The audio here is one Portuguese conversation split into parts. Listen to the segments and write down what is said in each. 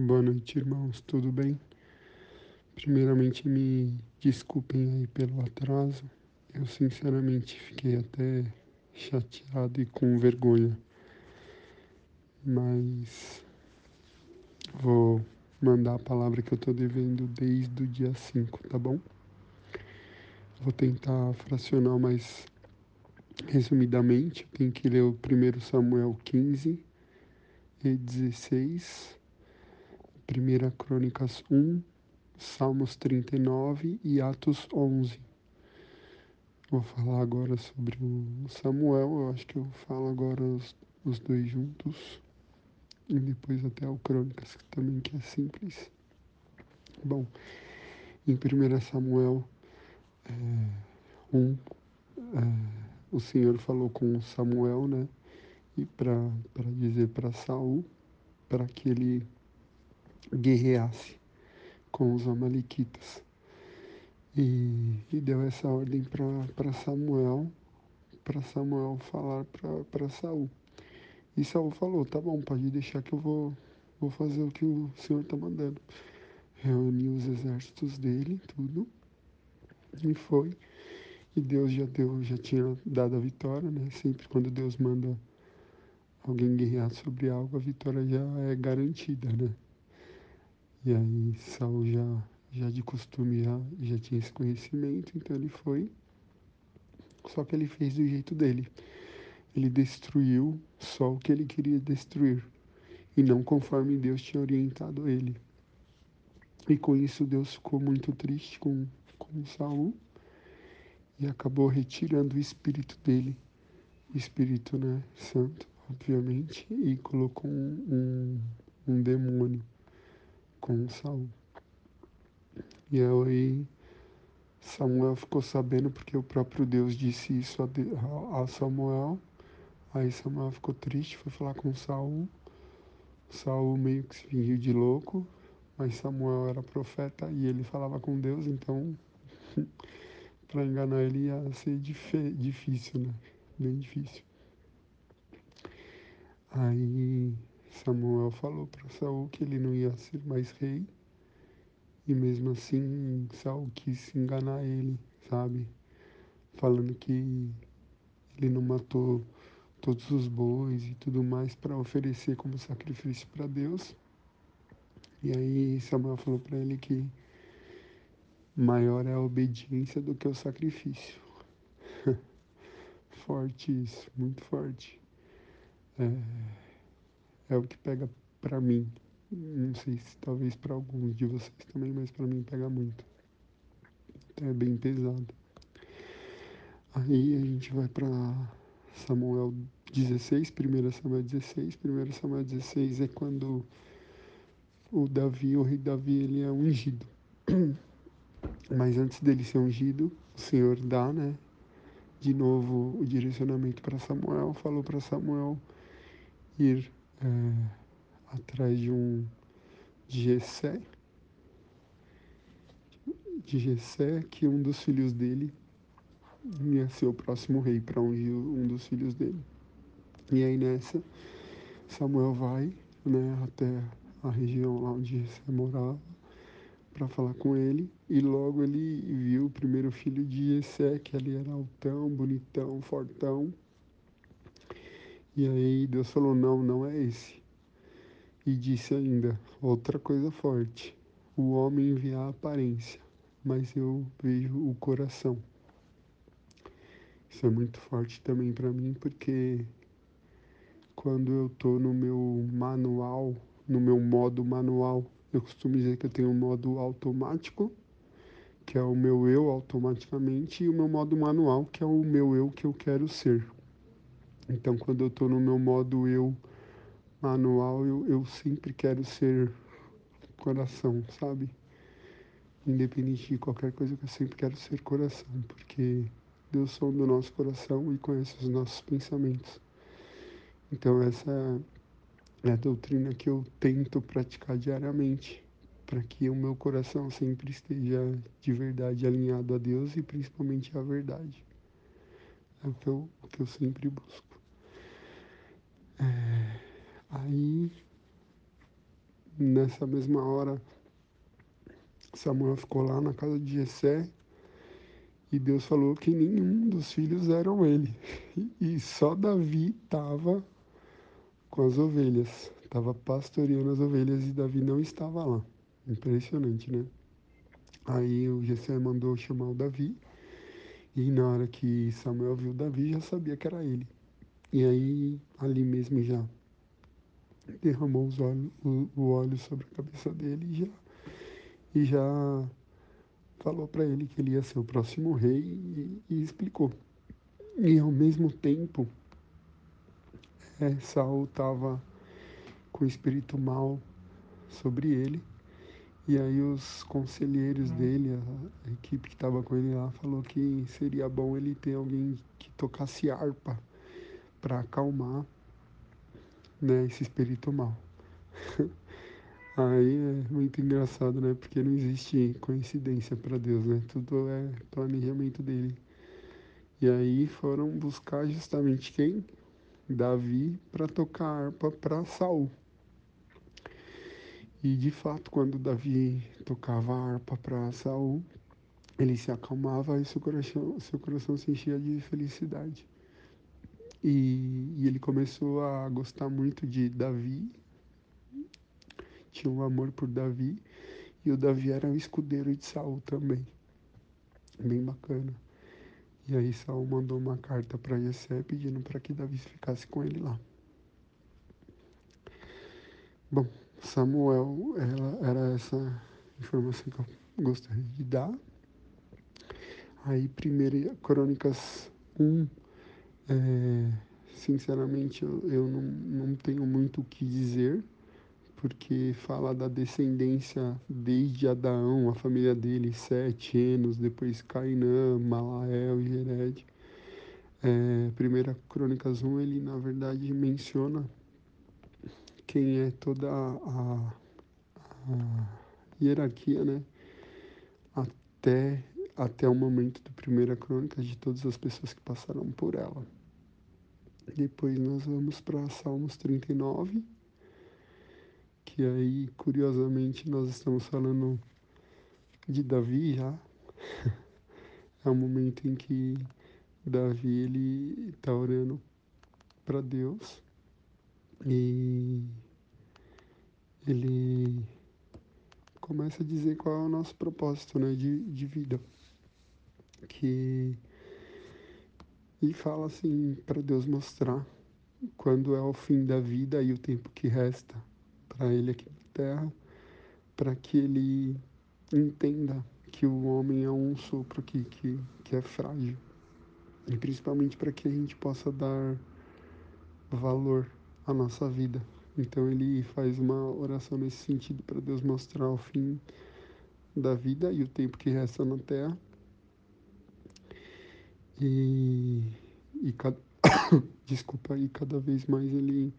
Boa noite, irmãos. Tudo bem? Primeiramente, me desculpem aí pelo atraso. Eu, sinceramente, fiquei até chateado e com vergonha. Mas vou mandar a palavra que eu tô devendo desde o dia 5, tá bom? Vou tentar fracionar mais resumidamente. Tenho que ler o 1 Samuel 15 e 16 1 Crônicas 1, Salmos 39 e Atos 11. Vou falar agora sobre o Samuel, eu acho que eu falo agora os, os dois juntos. E depois até o Crônicas, que também que é simples. Bom, em 1 Samuel é, 1, é, o Senhor falou com Samuel, né? E para dizer para Saul, para que ele guerreasse com os Amalequitas. E, e deu essa ordem para Samuel, para Samuel falar para Saul. E Saul falou, tá bom, pode deixar que eu vou, vou fazer o que o Senhor está mandando. Reuniu os exércitos dele, tudo, e foi. E Deus já deu, já tinha dado a vitória, né? Sempre quando Deus manda alguém guerrear sobre algo, a vitória já é garantida, né? E aí Saul já, já de costume já, já tinha esse conhecimento, então ele foi. Só que ele fez do jeito dele. Ele destruiu só o que ele queria destruir. E não conforme Deus tinha orientado ele. E com isso Deus ficou muito triste com, com Saul e acabou retirando o espírito dele, o espírito né, santo, obviamente, e colocou um, um, um demônio com Saul. E aí Samuel ficou sabendo porque o próprio Deus disse isso a, Samuel. Aí Samuel ficou triste, foi falar com Saul. Saul meio que se fingiu de louco, mas Samuel era profeta e ele falava com Deus, então para enganar ele ia ser difícil, né? Bem difícil. Aí Samuel falou para Saul que ele não ia ser mais rei. E mesmo assim, Saul quis enganar ele, sabe? Falando que ele não matou todos os bois e tudo mais para oferecer como sacrifício para Deus. E aí Samuel falou para ele que maior é a obediência do que o sacrifício. forte isso, muito forte. É é o que pega para mim. Não sei se talvez para alguns de vocês também, mas para mim pega muito. Então é bem pesado. Aí a gente vai para Samuel 16, 1 Samuel 16. 1 Samuel 16 é quando o Davi, o rei Davi, ele é ungido. Mas antes dele ser ungido, o Senhor dá, né? De novo o direcionamento para Samuel, falou para Samuel ir é, atrás de um Gessé, de Gessé, que um dos filhos dele ia ser o próximo rei para ungir um dos filhos dele. E aí nessa, Samuel vai né, até a região lá onde Jessé morava para falar com ele. E logo ele viu o primeiro filho de Jessé, que ele era altão, bonitão, fortão, e aí Deus falou: não, não é esse. E disse ainda: outra coisa forte: o homem vê a aparência, mas eu vejo o coração. Isso é muito forte também para mim, porque quando eu estou no meu manual, no meu modo manual, eu costumo dizer que eu tenho um modo automático, que é o meu eu automaticamente, e o meu modo manual, que é o meu eu que eu quero ser. Então, quando eu estou no meu modo eu manual, eu, eu sempre quero ser coração, sabe? Independente de qualquer coisa, eu sempre quero ser coração, porque Deus som do nosso coração e conhece os nossos pensamentos. Então, essa é a doutrina que eu tento praticar diariamente, para que o meu coração sempre esteja de verdade alinhado a Deus e principalmente à verdade. É o que eu, o que eu sempre busco. Aí, nessa mesma hora, Samuel ficou lá na casa de Jessé e Deus falou que nenhum dos filhos eram ele. E só Davi estava com as ovelhas, estava pastoreando as ovelhas e Davi não estava lá. Impressionante, né? Aí o Jessé mandou chamar o Davi e na hora que Samuel viu Davi já sabia que era ele. E aí ali mesmo já derramou os olhos, o, o óleo sobre a cabeça dele e já, e já falou para ele que ele ia ser o próximo rei e, e explicou. E ao mesmo tempo, é, Saul estava com o espírito mal sobre ele. E aí os conselheiros dele, a, a equipe que estava com ele lá, falou que seria bom ele ter alguém que tocasse harpa para acalmar né, esse espírito mal. Aí é muito engraçado, né? Porque não existe coincidência para Deus, né? Tudo é planejamento dele. E aí foram buscar justamente quem? Davi para tocar harpa para Saul. E de fato, quando Davi tocava a harpa para Saul, ele se acalmava e seu coração, seu coração se enchia de felicidade. E, e ele começou a gostar muito de Davi tinha um amor por Davi e o Davi era um escudeiro de Saul também. Bem bacana. E aí Saul mandou uma carta para Jessé pedindo para que Davi ficasse com ele lá. Bom, Samuel, ela, era essa informação que eu gostaria de dar. Aí, primeira Crônicas 1, é, sinceramente, eu, eu não, não tenho muito o que dizer porque fala da descendência desde Adão, a família dele, Sete, Enos, depois Cainã, Malael e Jered. É, primeira Crônicas 1, ele na verdade menciona quem é toda a, a hierarquia, né? Até, até o momento do Primeira Crônica, de todas as pessoas que passaram por ela. Depois nós vamos para Salmos 39 que aí, curiosamente, nós estamos falando de Davi já. é um momento em que Davi ele está orando para Deus e ele começa a dizer qual é o nosso propósito né, de, de vida. Que, e fala assim para Deus mostrar quando é o fim da vida e o tempo que resta para ele aqui na Terra, para que ele entenda que o homem é um sopro que, que, que é frágil. E principalmente para que a gente possa dar valor à nossa vida. Então ele faz uma oração nesse sentido para Deus mostrar o fim da vida e o tempo que resta na Terra. E, e cada, desculpa, e cada vez mais ele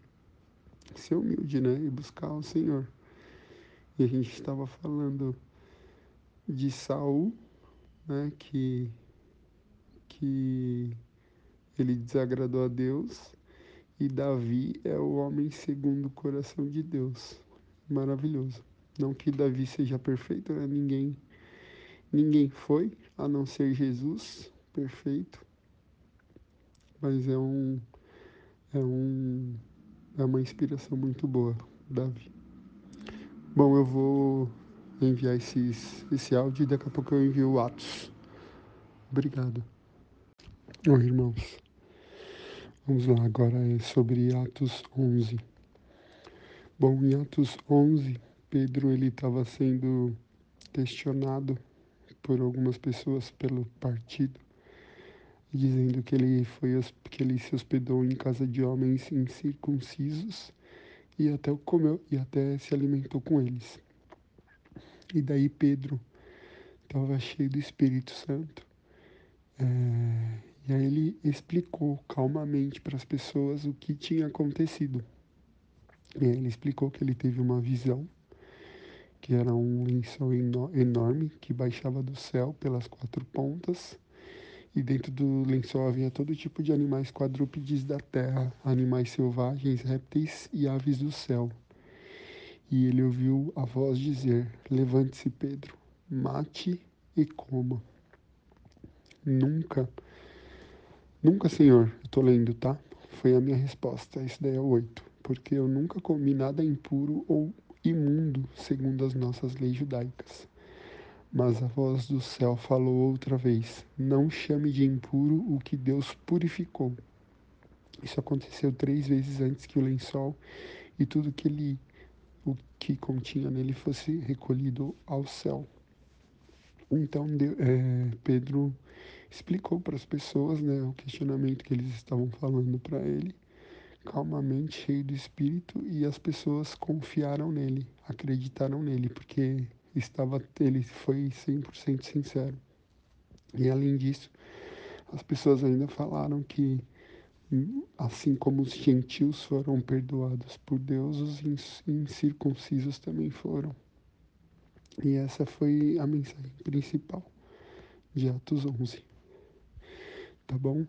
ser humilde, né? E buscar o Senhor. E a gente estava falando de Saul, né? Que, que ele desagradou a Deus. E Davi é o homem segundo o coração de Deus. Maravilhoso. Não que Davi seja perfeito, né? Ninguém, ninguém foi, a não ser Jesus, perfeito. Mas é um, é um é uma inspiração muito boa, Davi. Bom, eu vou enviar esses, esse áudio e daqui a pouco eu envio o Atos. Obrigado. Oi, irmãos. Vamos lá, agora é sobre Atos 11. Bom, em Atos 11, Pedro ele estava sendo questionado por algumas pessoas pelo partido dizendo que ele foi que ele se hospedou em casa de homens incircuncisos e até comeu e até se alimentou com eles. E daí Pedro estava cheio do Espírito Santo. É, e aí ele explicou calmamente para as pessoas o que tinha acontecido. E aí ele explicou que ele teve uma visão, que era um lençol enorme que baixava do céu pelas quatro pontas e dentro do lençol havia todo tipo de animais quadrúpedes da terra, animais selvagens, répteis e aves do céu. E ele ouviu a voz dizer: Levante-se, Pedro, mate e coma. Nunca, nunca, Senhor, eu estou lendo, tá? Foi a minha resposta. Isso daí é oito. Porque eu nunca comi nada impuro ou imundo, segundo as nossas leis judaicas. Mas a voz do céu falou outra vez: Não chame de impuro o que Deus purificou. Isso aconteceu três vezes antes que o lençol e tudo que ele, o que continha nele fosse recolhido ao céu. Então é, Pedro explicou para as pessoas né, o questionamento que eles estavam falando para ele, calmamente, cheio do Espírito, e as pessoas confiaram nele, acreditaram nele, porque estava ele foi 100% sincero. E além disso, as pessoas ainda falaram que assim como os gentios foram perdoados por Deus, os incircuncisos também foram. E essa foi a mensagem principal de Atos 11. Tá bom?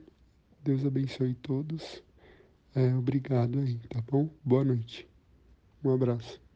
Deus abençoe todos. É, obrigado aí, tá bom? Boa noite. Um abraço.